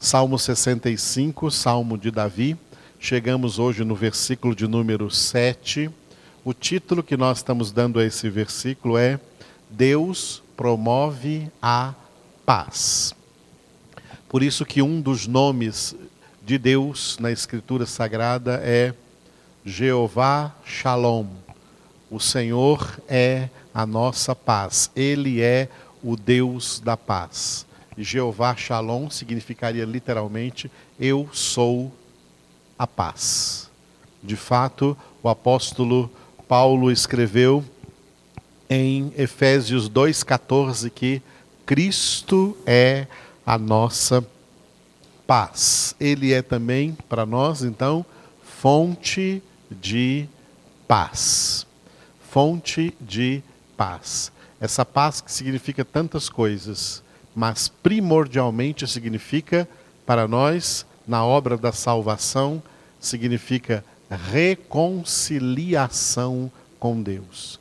Salmo 65, Salmo de Davi. Chegamos hoje no versículo de número 7. O título que nós estamos dando a esse versículo é Deus promove a paz. Por isso que um dos nomes de Deus na Escritura Sagrada é Jeová Shalom. O Senhor é a nossa paz. Ele é o Deus da paz. Jeová Shalom significaria literalmente eu sou a paz. De fato, o apóstolo Paulo escreveu em Efésios 2,14 que Cristo é a nossa paz. Ele é também para nós, então, fonte de paz. Fonte de paz. Essa paz que significa tantas coisas mas primordialmente significa para nós, na obra da salvação, significa reconciliação com Deus.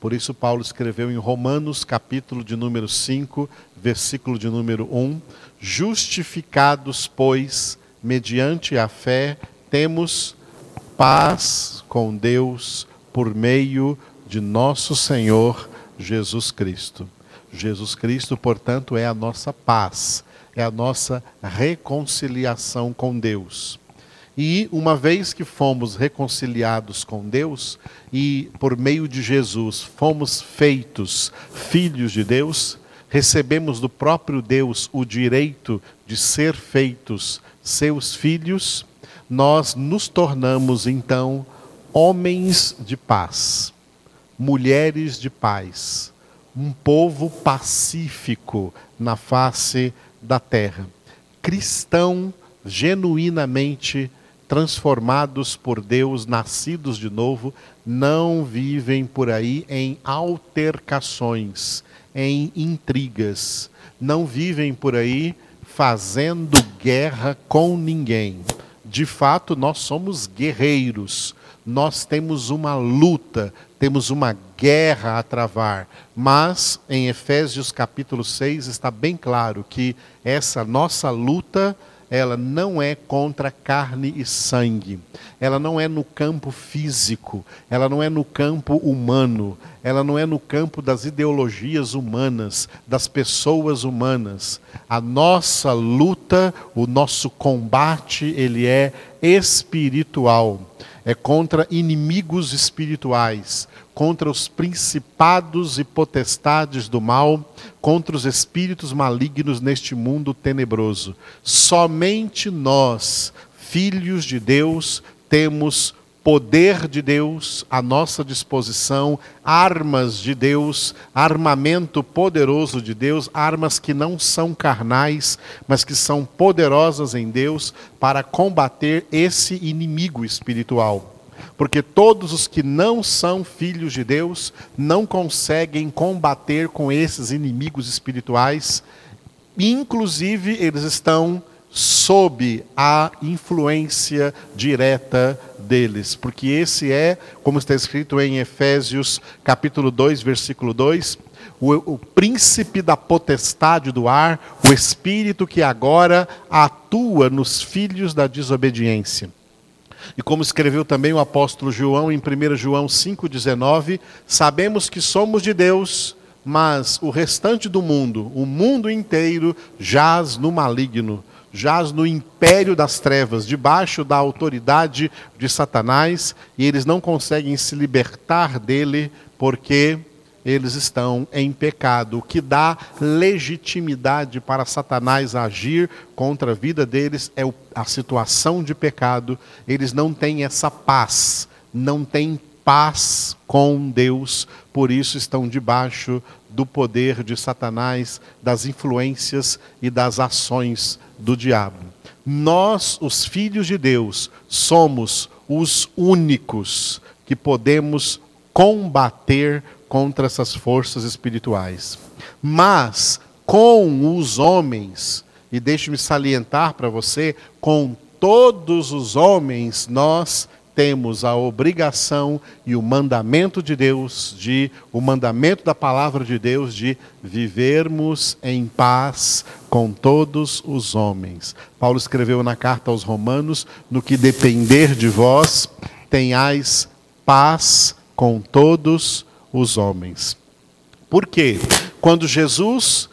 Por isso Paulo escreveu em Romanos, capítulo de número 5, versículo de número 1, justificados, pois, mediante a fé, temos paz com Deus por meio de nosso Senhor Jesus Cristo. Jesus Cristo, portanto, é a nossa paz, é a nossa reconciliação com Deus. E uma vez que fomos reconciliados com Deus e por meio de Jesus fomos feitos filhos de Deus, recebemos do próprio Deus o direito de ser feitos seus filhos, nós nos tornamos então homens de paz, mulheres de paz um povo pacífico na face da terra. Cristão genuinamente transformados por Deus, nascidos de novo, não vivem por aí em altercações, em intrigas, não vivem por aí fazendo guerra com ninguém. De fato, nós somos guerreiros, nós temos uma luta, temos uma guerra a travar. Mas em Efésios capítulo 6 está bem claro que essa nossa luta ela não é contra carne e sangue, ela não é no campo físico, ela não é no campo humano, ela não é no campo das ideologias humanas, das pessoas humanas. A nossa luta, o nosso combate, ele é espiritual é contra inimigos espirituais, contra os principados e potestades do mal, contra os espíritos malignos neste mundo tenebroso. Somente nós, filhos de Deus, temos poder de Deus à nossa disposição, armas de Deus, armamento poderoso de Deus, armas que não são carnais, mas que são poderosas em Deus para combater esse inimigo espiritual. Porque todos os que não são filhos de Deus não conseguem combater com esses inimigos espirituais, inclusive eles estão sob a influência direta deles, porque esse é, como está escrito em Efésios capítulo 2, versículo 2, o, o, príncipe da potestade do ar, o espírito que agora atua nos filhos da desobediência. E como escreveu também o apóstolo João em 1 João 5,19, sabemos que somos de Deus, mas o restante do mundo, o mundo inteiro, jaz no maligno jaz no império das trevas, debaixo da autoridade de Satanás, e eles não conseguem se libertar dele porque eles estão em pecado, o que dá legitimidade para Satanás agir contra a vida deles é a situação de pecado. Eles não têm essa paz, não têm paz com Deus, por isso estão debaixo do poder de Satanás, das influências e das ações do diabo. Nós, os filhos de Deus, somos os únicos que podemos combater contra essas forças espirituais. Mas com os homens, e deixe-me salientar para você, com todos os homens nós temos a obrigação e o mandamento de Deus, de o mandamento da palavra de Deus de vivermos em paz com todos os homens. Paulo escreveu na carta aos Romanos: no que depender de vós, tenhais paz com todos os homens. Por quê? Quando Jesus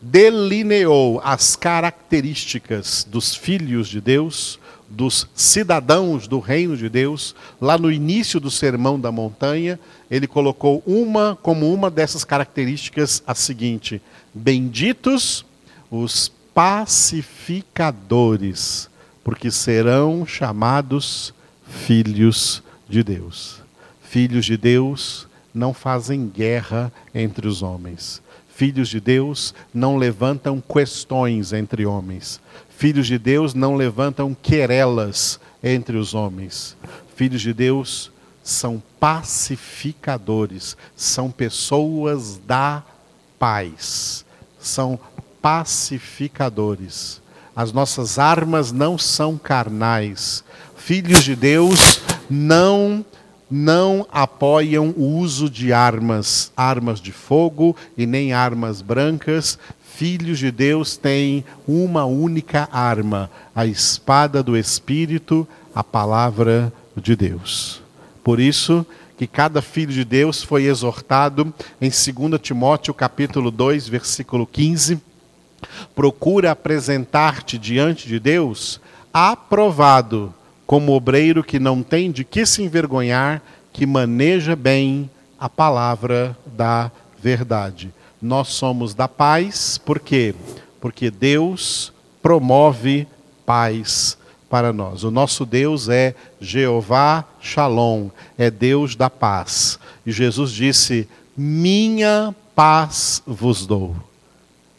delineou as características dos filhos de Deus, dos cidadãos do reino de Deus, lá no início do Sermão da Montanha, ele colocou uma como uma dessas características a seguinte: Benditos os pacificadores, porque serão chamados filhos de Deus. Filhos de Deus não fazem guerra entre os homens. Filhos de Deus não levantam questões entre homens. Filhos de Deus não levantam querelas entre os homens. Filhos de Deus são pacificadores, são pessoas da paz, são pacificadores. As nossas armas não são carnais. Filhos de Deus não não apoiam o uso de armas, armas de fogo e nem armas brancas. Filhos de Deus têm uma única arma, a espada do Espírito, a palavra de Deus. Por isso que cada filho de Deus foi exortado em 2 Timóteo capítulo 2, versículo 15, procura apresentar-te diante de Deus aprovado como obreiro que não tem de que se envergonhar, que maneja bem a palavra da verdade. Nós somos da paz, por quê? Porque Deus promove paz para nós. O nosso Deus é Jeová Shalom, é Deus da paz. E Jesus disse: Minha paz vos dou.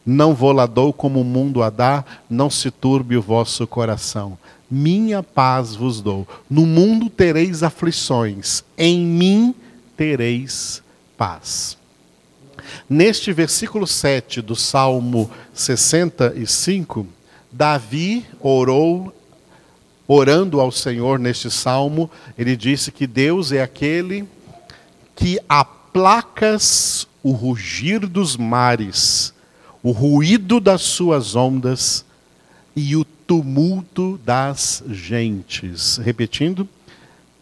Não vou lá dou como o mundo a dá, não se turbe o vosso coração minha paz vos dou. No mundo tereis aflições, em mim tereis paz. Neste versículo 7 do Salmo 65, Davi orou, orando ao Senhor neste salmo, ele disse que Deus é aquele que aplacas o rugir dos mares, o ruído das suas ondas e o tumulto das gentes. Repetindo,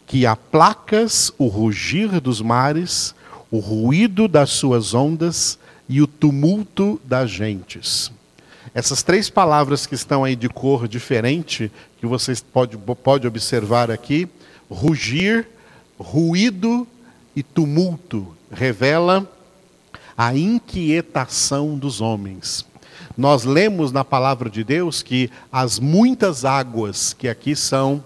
que aplacas o rugir dos mares, o ruído das suas ondas e o tumulto das gentes. Essas três palavras que estão aí de cor diferente, que vocês podem pode observar aqui, rugir, ruído e tumulto, revela a inquietação dos homens. Nós lemos na palavra de Deus que as muitas águas que aqui são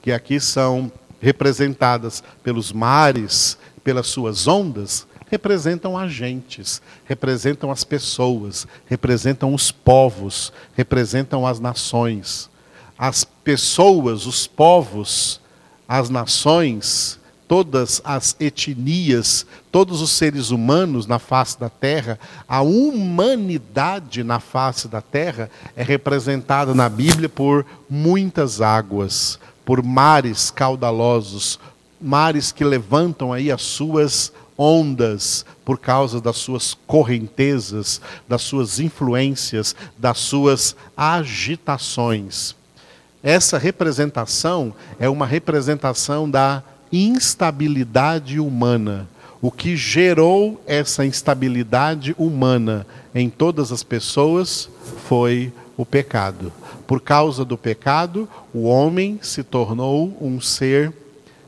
que aqui são representadas pelos mares, pelas suas ondas, representam agentes, representam as pessoas, representam os povos, representam as nações. As pessoas, os povos, as nações todas as etnias, todos os seres humanos na face da terra, a humanidade na face da terra é representada na Bíblia por muitas águas, por mares caudalosos, mares que levantam aí as suas ondas por causa das suas correntezas, das suas influências, das suas agitações. Essa representação é uma representação da instabilidade humana. O que gerou essa instabilidade humana em todas as pessoas foi o pecado. Por causa do pecado, o homem se tornou um ser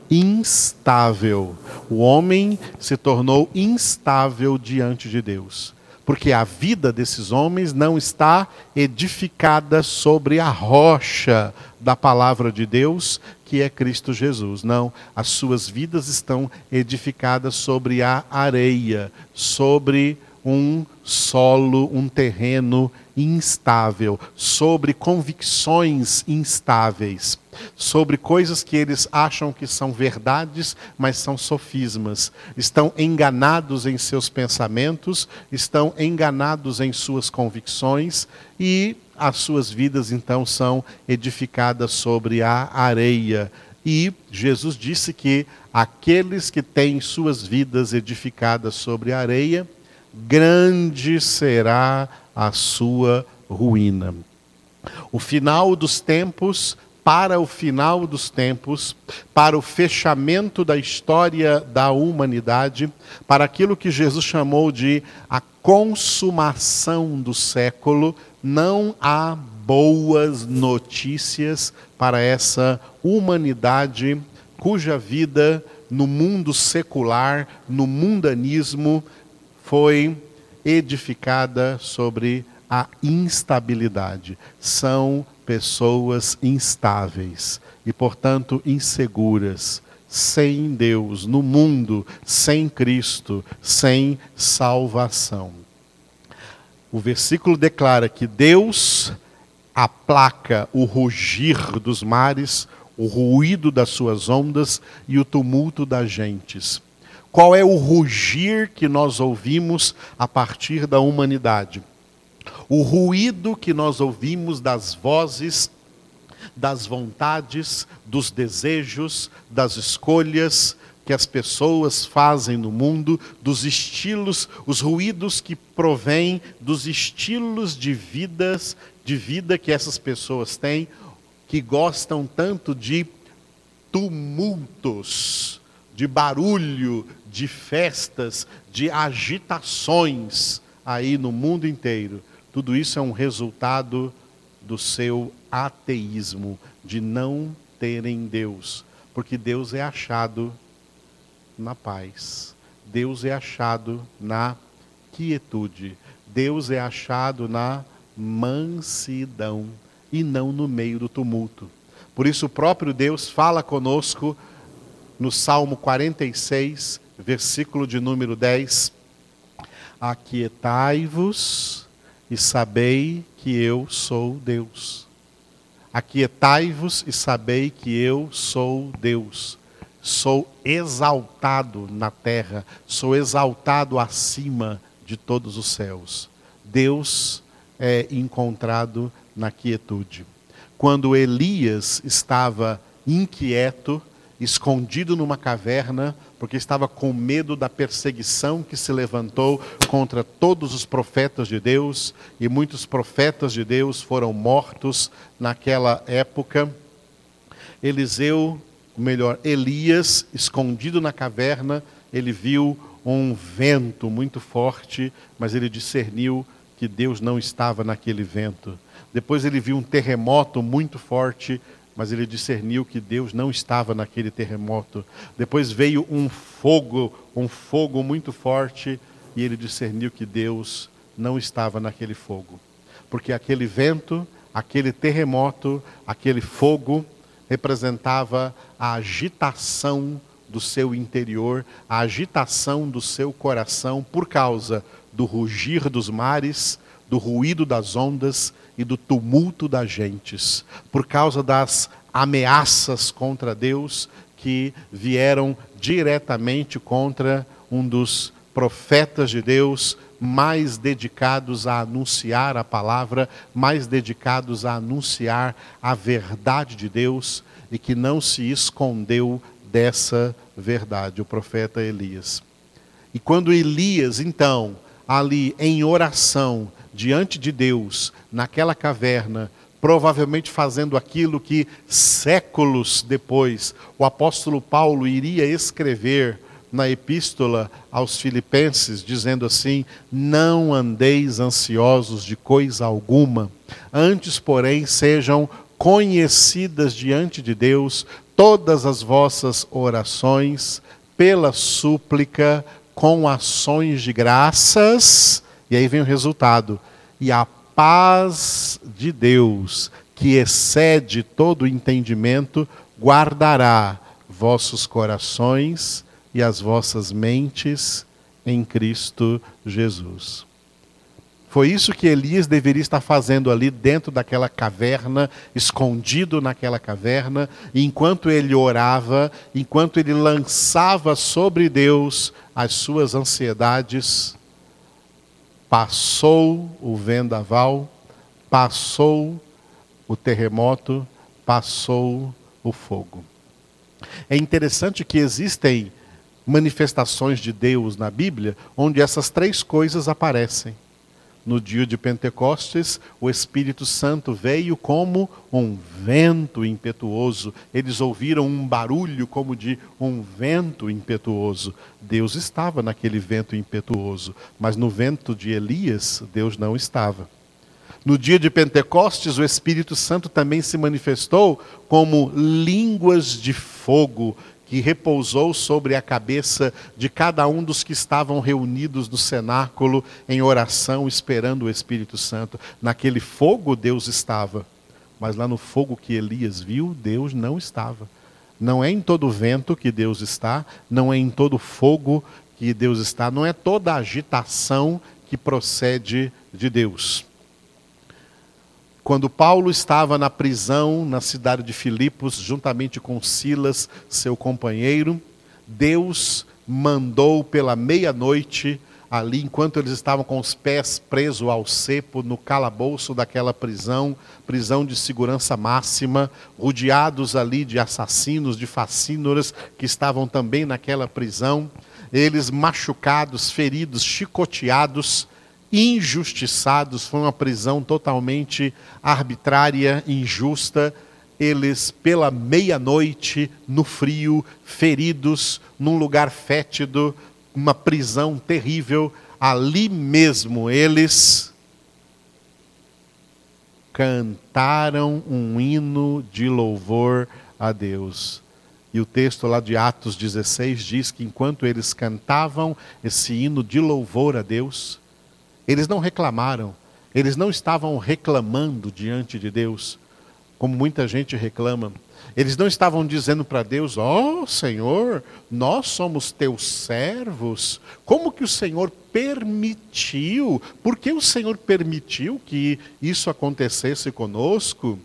instável. O homem se tornou instável diante de Deus. Porque a vida desses homens não está edificada sobre a rocha da palavra de Deus, que é Cristo Jesus. Não, as suas vidas estão edificadas sobre a areia, sobre um solo, um terreno instável, sobre convicções instáveis, sobre coisas que eles acham que são verdades, mas são sofismas. Estão enganados em seus pensamentos, estão enganados em suas convicções e as suas vidas então são edificadas sobre a areia. E Jesus disse que aqueles que têm suas vidas edificadas sobre a areia, grande será a sua ruína. O final dos tempos, para o final dos tempos, para o fechamento da história da humanidade, para aquilo que Jesus chamou de a consumação do século, não há boas notícias para essa humanidade cuja vida no mundo secular, no mundanismo, foi edificada sobre a instabilidade. São pessoas instáveis e, portanto, inseguras, sem Deus, no mundo, sem Cristo, sem salvação. O versículo declara que Deus aplaca o rugir dos mares, o ruído das suas ondas e o tumulto das gentes. Qual é o rugir que nós ouvimos a partir da humanidade? O ruído que nós ouvimos das vozes, das vontades, dos desejos, das escolhas que as pessoas fazem no mundo, dos estilos, os ruídos que provêm dos estilos de vidas de vida que essas pessoas têm, que gostam tanto de tumultos, de barulho, de festas, de agitações aí no mundo inteiro. Tudo isso é um resultado do seu ateísmo, de não terem Deus, porque Deus é achado na paz, Deus é achado na quietude, Deus é achado na mansidão e não no meio do tumulto. Por isso, o próprio Deus fala conosco no Salmo 46, versículo de número 10: Aquietai-vos e sabei que eu sou Deus. Aquietai-vos e sabei que eu sou Deus. Sou exaltado na terra, sou exaltado acima de todos os céus. Deus é encontrado na quietude. Quando Elias estava inquieto, escondido numa caverna, porque estava com medo da perseguição que se levantou contra todos os profetas de Deus, e muitos profetas de Deus foram mortos naquela época. Eliseu, melhor, Elias, escondido na caverna, ele viu um vento muito forte, mas ele discerniu que Deus não estava naquele vento. Depois ele viu um terremoto muito forte, mas ele discerniu que Deus não estava naquele terremoto. Depois veio um fogo, um fogo muito forte, e ele discerniu que Deus não estava naquele fogo. Porque aquele vento, aquele terremoto, aquele fogo representava a agitação do seu interior, a agitação do seu coração por causa do rugir dos mares, do ruído das ondas e do tumulto das gentes, por causa das ameaças contra Deus que vieram diretamente contra um dos profetas de Deus mais dedicados a anunciar a palavra, mais dedicados a anunciar a verdade de Deus e que não se escondeu dessa verdade, o profeta Elias. E quando Elias, então, ali em oração, diante de Deus, naquela caverna, provavelmente fazendo aquilo que séculos depois o apóstolo Paulo iria escrever na epístola aos Filipenses, dizendo assim: Não andeis ansiosos de coisa alguma, antes, porém, sejam conhecidas diante de Deus todas as vossas orações, pela súplica, com ações de graças, e aí vem o resultado. E a paz de Deus, que excede todo o entendimento, guardará vossos corações e as vossas mentes em Cristo Jesus. Foi isso que Elias deveria estar fazendo ali dentro daquela caverna, escondido naquela caverna, enquanto ele orava, enquanto ele lançava sobre Deus as suas ansiedades, passou o vendaval, passou o terremoto, passou o fogo. É interessante que existem manifestações de Deus na Bíblia onde essas três coisas aparecem. No dia de Pentecostes, o Espírito Santo veio como um vento impetuoso. Eles ouviram um barulho como de um vento impetuoso. Deus estava naquele vento impetuoso, mas no vento de Elias, Deus não estava. No dia de Pentecostes, o Espírito Santo também se manifestou como línguas de fogo que repousou sobre a cabeça de cada um dos que estavam reunidos no cenáculo em oração, esperando o Espírito Santo. Naquele fogo Deus estava, mas lá no fogo que Elias viu, Deus não estava. Não é em todo vento que Deus está, não é em todo fogo que Deus está, não é toda agitação que procede de Deus. Quando Paulo estava na prisão na cidade de Filipos, juntamente com Silas, seu companheiro, Deus mandou pela meia-noite, ali enquanto eles estavam com os pés presos ao cepo, no calabouço daquela prisão, prisão de segurança máxima, rodeados ali de assassinos, de facínoras que estavam também naquela prisão, eles machucados, feridos, chicoteados, injustiçados, foi uma prisão totalmente arbitrária, injusta. Eles, pela meia-noite, no frio, feridos, num lugar fétido, uma prisão terrível, ali mesmo eles cantaram um hino de louvor a Deus. E o texto lá de Atos 16 diz que enquanto eles cantavam esse hino de louvor a Deus, eles não reclamaram, eles não estavam reclamando diante de Deus, como muita gente reclama. Eles não estavam dizendo para Deus: Ó oh, Senhor, nós somos teus servos. Como que o Senhor permitiu? Por que o Senhor permitiu que isso acontecesse conosco?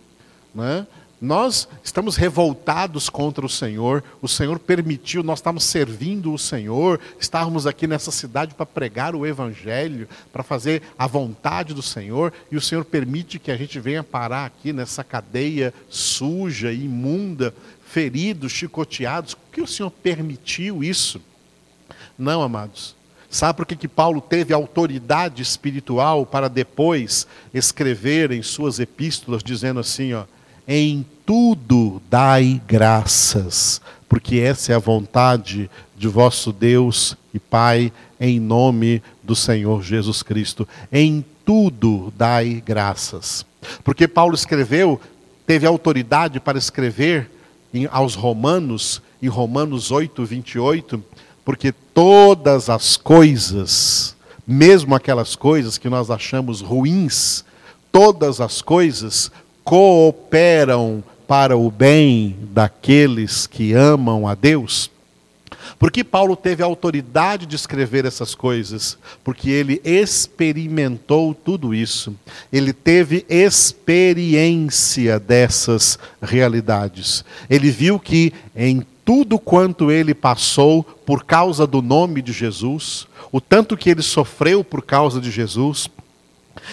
Né? Nós estamos revoltados contra o Senhor, o Senhor permitiu, nós estamos servindo o Senhor, estávamos aqui nessa cidade para pregar o Evangelho, para fazer a vontade do Senhor, e o Senhor permite que a gente venha parar aqui nessa cadeia suja, imunda, feridos, chicoteados. Por que o Senhor permitiu isso? Não, amados. Sabe por que, que Paulo teve autoridade espiritual para depois escrever em suas epístolas, dizendo assim: ó, em tudo dai graças, porque essa é a vontade de vosso Deus e Pai, em nome do Senhor Jesus Cristo. Em tudo dai graças. Porque Paulo escreveu, teve autoridade para escrever aos Romanos, em Romanos 8, 28, porque todas as coisas, mesmo aquelas coisas que nós achamos ruins, todas as coisas cooperam para o bem daqueles que amam a Deus? Porque Paulo teve a autoridade de escrever essas coisas? Porque ele experimentou tudo isso. Ele teve experiência dessas realidades. Ele viu que em tudo quanto ele passou por causa do nome de Jesus, o tanto que ele sofreu por causa de Jesus,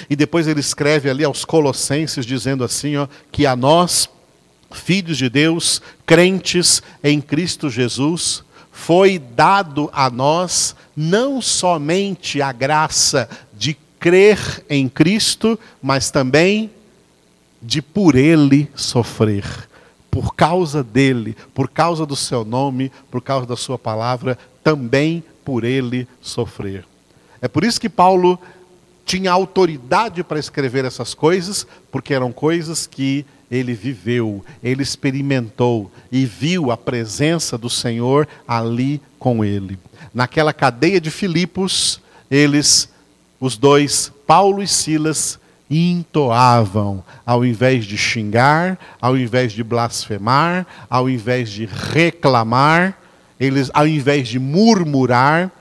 e depois ele escreve ali aos Colossenses dizendo assim, ó, que a nós, filhos de Deus, crentes em Cristo Jesus, foi dado a nós não somente a graça de crer em Cristo, mas também de por ele sofrer. Por causa dele, por causa do seu nome, por causa da sua palavra, também por ele sofrer. É por isso que Paulo tinha autoridade para escrever essas coisas, porque eram coisas que ele viveu, ele experimentou e viu a presença do Senhor ali com ele. Naquela cadeia de Filipos, eles, os dois, Paulo e Silas, entoavam, ao invés de xingar, ao invés de blasfemar, ao invés de reclamar, eles, ao invés de murmurar,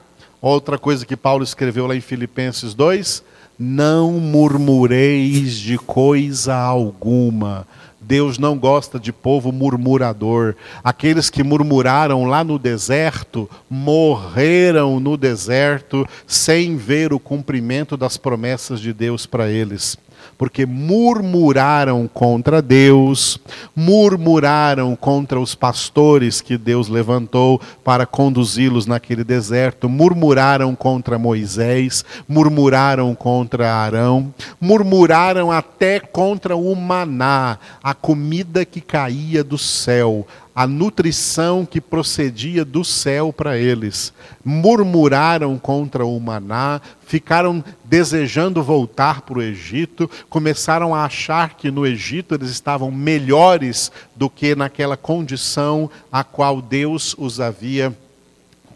outra coisa que Paulo escreveu lá em Filipenses 2, não murmureis de coisa alguma. Deus não gosta de povo murmurador. Aqueles que murmuraram lá no deserto, morreram no deserto sem ver o cumprimento das promessas de Deus para eles. Porque murmuraram contra Deus, murmuraram contra os pastores que Deus levantou para conduzi-los naquele deserto, murmuraram contra Moisés, murmuraram contra Arão, murmuraram até contra o maná, a comida que caía do céu, a nutrição que procedia do céu para eles. Murmuraram contra o maná, ficaram desejando voltar para o Egito, começaram a achar que no Egito eles estavam melhores do que naquela condição a qual Deus os havia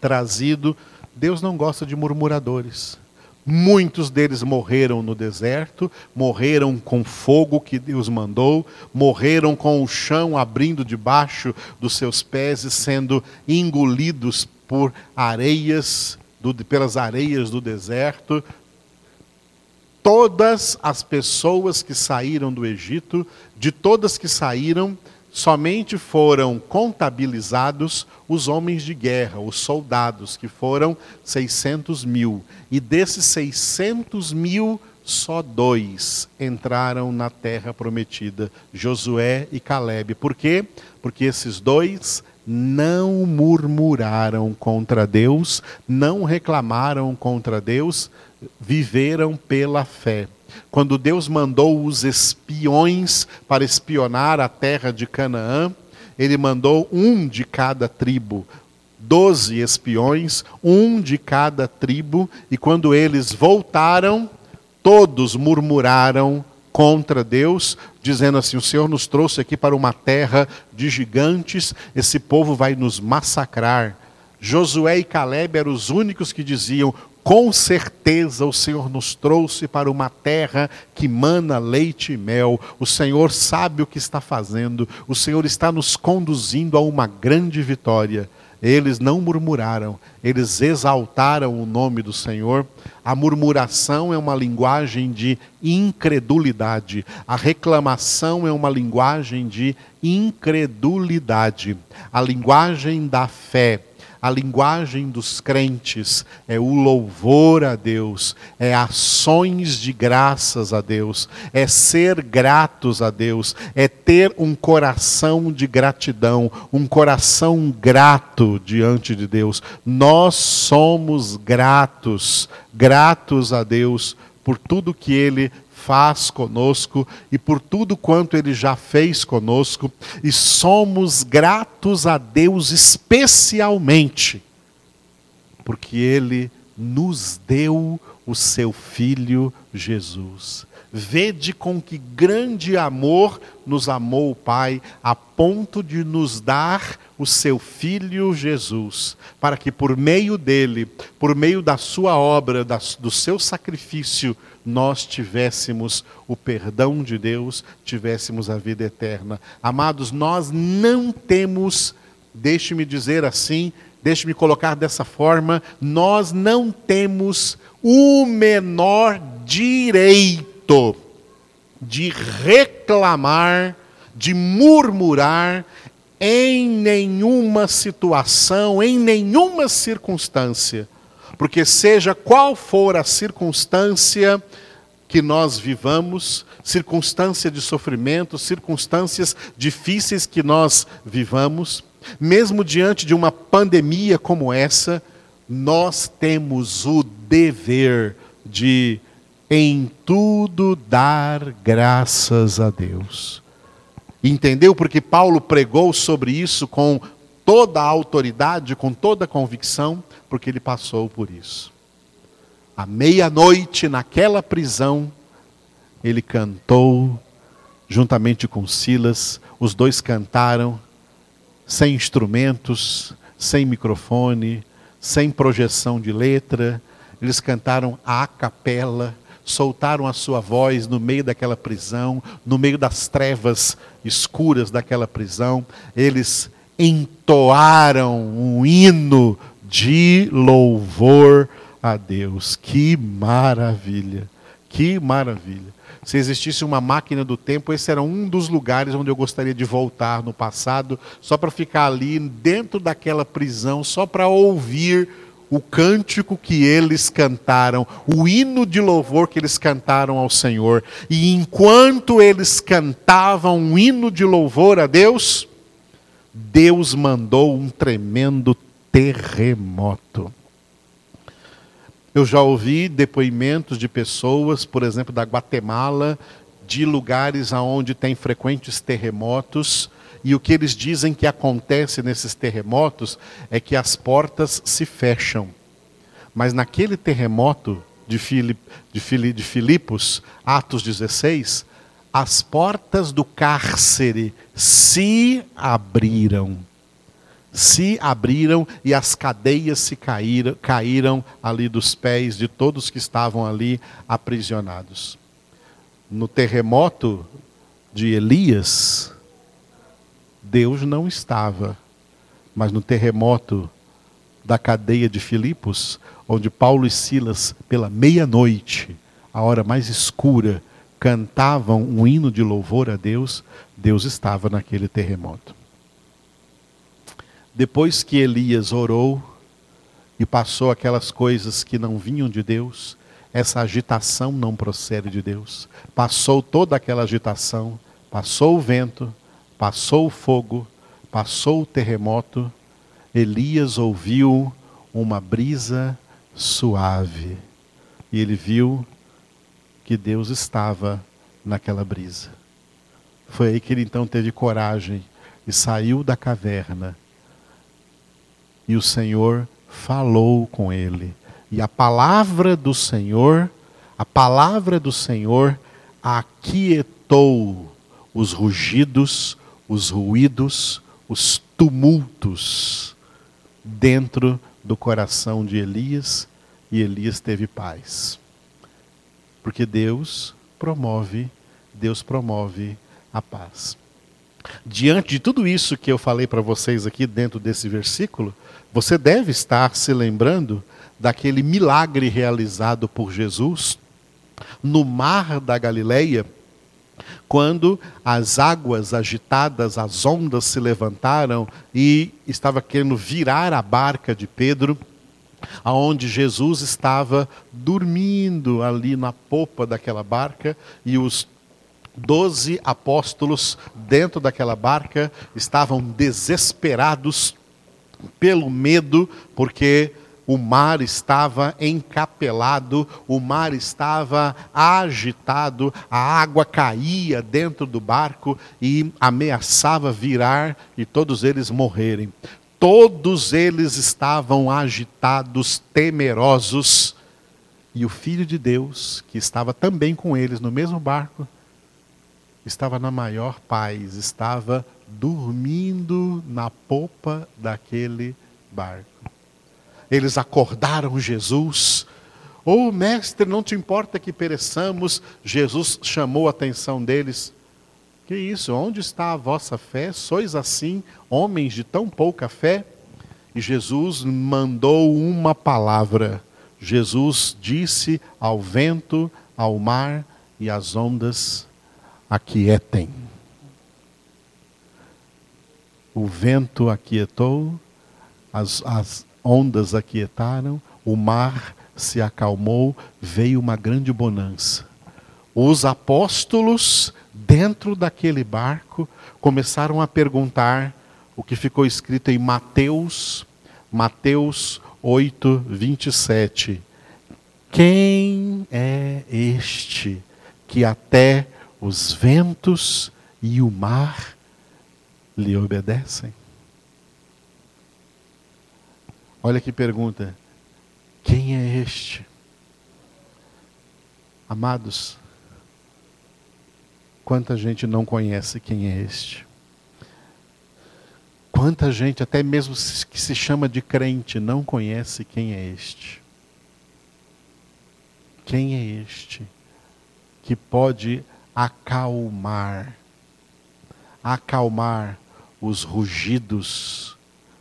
trazido. Deus não gosta de murmuradores. Muitos deles morreram no deserto, morreram com fogo que Deus mandou, morreram com o chão abrindo debaixo dos seus pés e sendo engolidos por areias, do, pelas areias do deserto. Todas as pessoas que saíram do Egito, de todas que saíram, somente foram contabilizados os homens de guerra, os soldados, que foram 600 mil. E desses 600 mil, só dois entraram na terra prometida, Josué e Caleb. Por quê? Porque esses dois não murmuraram contra Deus, não reclamaram contra Deus, viveram pela fé. Quando Deus mandou os espiões para espionar a terra de Canaã, ele mandou um de cada tribo, doze espiões, um de cada tribo, e quando eles voltaram, todos murmuraram contra Deus, dizendo assim: O Senhor nos trouxe aqui para uma terra de gigantes, esse povo vai nos massacrar. Josué e Caleb eram os únicos que diziam: com certeza o Senhor nos trouxe para uma terra que mana leite e mel. O Senhor sabe o que está fazendo. O Senhor está nos conduzindo a uma grande vitória. Eles não murmuraram, eles exaltaram o nome do Senhor. A murmuração é uma linguagem de incredulidade, a reclamação é uma linguagem de incredulidade. A linguagem da fé a linguagem dos crentes é o louvor a Deus, é ações de graças a Deus, é ser gratos a Deus, é ter um coração de gratidão, um coração grato diante de Deus. Nós somos gratos, gratos a Deus por tudo que Ele faz conosco e por tudo quanto ele já fez conosco, e somos gratos a Deus especialmente, porque ele nos deu o seu filho Jesus. Vede com que grande amor nos amou o Pai, a ponto de nos dar o seu Filho Jesus, para que por meio dele, por meio da sua obra, do seu sacrifício, nós tivéssemos o perdão de Deus, tivéssemos a vida eterna. Amados, nós não temos, deixe-me dizer assim, deixe-me colocar dessa forma, nós não temos o menor direito de reclamar, de murmurar em nenhuma situação, em nenhuma circunstância. Porque, seja qual for a circunstância que nós vivamos, circunstância de sofrimento, circunstâncias difíceis que nós vivamos, mesmo diante de uma pandemia como essa, nós temos o dever de, em tudo, dar graças a Deus. Entendeu? Porque Paulo pregou sobre isso com toda a autoridade, com toda a convicção porque ele passou por isso. À meia-noite, naquela prisão, ele cantou juntamente com Silas, os dois cantaram, sem instrumentos, sem microfone, sem projeção de letra, eles cantaram a capela, soltaram a sua voz no meio daquela prisão, no meio das trevas escuras daquela prisão, eles entoaram um hino de louvor a Deus. Que maravilha! Que maravilha! Se existisse uma máquina do tempo, esse era um dos lugares onde eu gostaria de voltar no passado, só para ficar ali dentro daquela prisão, só para ouvir o cântico que eles cantaram, o hino de louvor que eles cantaram ao Senhor. E enquanto eles cantavam um hino de louvor a Deus, Deus mandou um tremendo terremoto. Eu já ouvi depoimentos de pessoas, por exemplo, da Guatemala, de lugares onde tem frequentes terremotos, e o que eles dizem que acontece nesses terremotos é que as portas se fecham. Mas naquele terremoto de, Filip, de, Filip, de Filipos, Atos 16, as portas do cárcere se abriram. Se abriram e as cadeias se caíram, caíram ali dos pés de todos que estavam ali aprisionados. No terremoto de Elias, Deus não estava. Mas no terremoto da cadeia de Filipos, onde Paulo e Silas, pela meia-noite, a hora mais escura, cantavam um hino de louvor a Deus, Deus estava naquele terremoto. Depois que Elias orou e passou aquelas coisas que não vinham de Deus, essa agitação não procede de Deus. Passou toda aquela agitação, passou o vento, Passou o fogo, passou o terremoto, Elias ouviu uma brisa suave. E ele viu que Deus estava naquela brisa. Foi aí que ele então teve coragem e saiu da caverna. E o Senhor falou com ele. E a palavra do Senhor, a palavra do Senhor aquietou os rugidos, os ruídos, os tumultos dentro do coração de Elias e Elias teve paz. Porque Deus promove, Deus promove a paz. Diante de tudo isso que eu falei para vocês aqui dentro desse versículo, você deve estar se lembrando daquele milagre realizado por Jesus no mar da Galileia, quando as águas agitadas, as ondas se levantaram e estava querendo virar a barca de Pedro, aonde Jesus estava dormindo ali na popa daquela barca e os doze apóstolos dentro daquela barca estavam desesperados pelo medo, porque o mar estava encapelado, o mar estava agitado, a água caía dentro do barco e ameaçava virar e todos eles morrerem. Todos eles estavam agitados, temerosos, e o Filho de Deus, que estava também com eles no mesmo barco, estava na maior paz, estava dormindo na popa daquele barco. Eles acordaram Jesus. Oh, mestre, não te importa que pereçamos? Jesus chamou a atenção deles. Que isso? Onde está a vossa fé? Sois assim, homens de tão pouca fé? E Jesus mandou uma palavra. Jesus disse ao vento, ao mar e às ondas: aquietem. O vento aquietou, as, as, ondas aquietaram, o mar se acalmou, veio uma grande bonança. Os apóstolos, dentro daquele barco, começaram a perguntar o que ficou escrito em Mateus, Mateus 8, 27. Quem é este que até os ventos e o mar lhe obedecem? Olha que pergunta: quem é este? Amados, quanta gente não conhece quem é este? Quanta gente, até mesmo que se chama de crente, não conhece quem é este? Quem é este que pode acalmar, acalmar os rugidos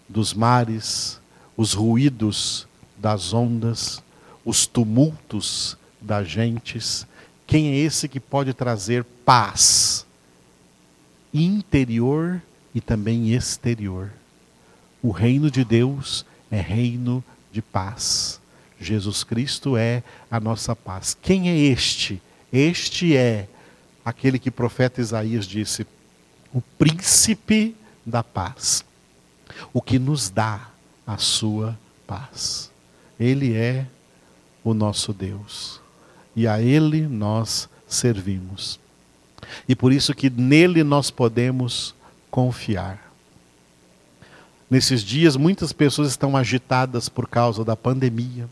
dos mares, os ruídos das ondas, os tumultos das gentes. Quem é esse que pode trazer paz interior e também exterior? O reino de Deus é reino de paz. Jesus Cristo é a nossa paz. Quem é este? Este é aquele que o profeta Isaías disse: o príncipe da paz, o que nos dá a sua paz. Ele é o nosso Deus e a Ele nós servimos. E por isso que nele nós podemos confiar. Nesses dias, muitas pessoas estão agitadas por causa da pandemia,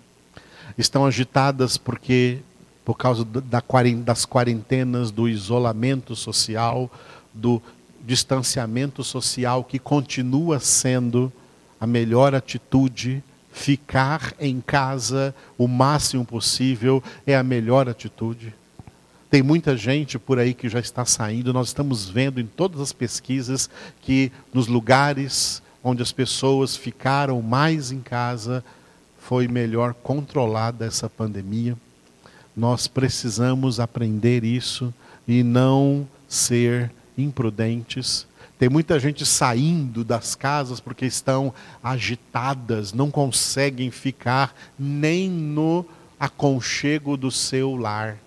estão agitadas porque por causa das quarentenas, do isolamento social, do distanciamento social, que continua sendo a melhor atitude. Ficar em casa o máximo possível é a melhor atitude. Tem muita gente por aí que já está saindo, nós estamos vendo em todas as pesquisas que nos lugares onde as pessoas ficaram mais em casa, foi melhor controlada essa pandemia. Nós precisamos aprender isso e não ser imprudentes. Tem muita gente saindo das casas porque estão agitadas, não conseguem ficar nem no aconchego do seu lar.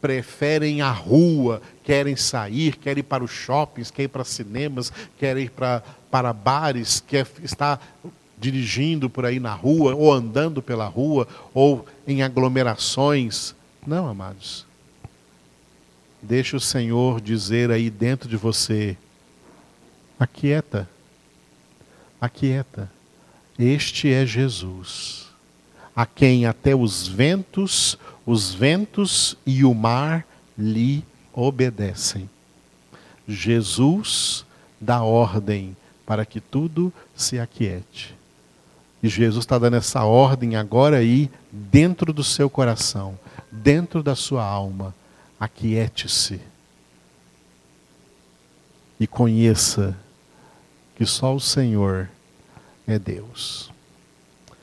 Preferem a rua, querem sair, querem ir para os shoppings, querem ir para cinemas, querem ir para, para bares, quer estar dirigindo por aí na rua, ou andando pela rua, ou em aglomerações. Não, amados. Deixa o Senhor dizer aí dentro de você: aquieta, aquieta. Este é Jesus, a quem até os ventos, os ventos e o mar lhe obedecem. Jesus dá ordem para que tudo se aquiete. E Jesus está dando essa ordem agora aí, dentro do seu coração, dentro da sua alma. Aquiete-se. E conheça que só o Senhor é Deus.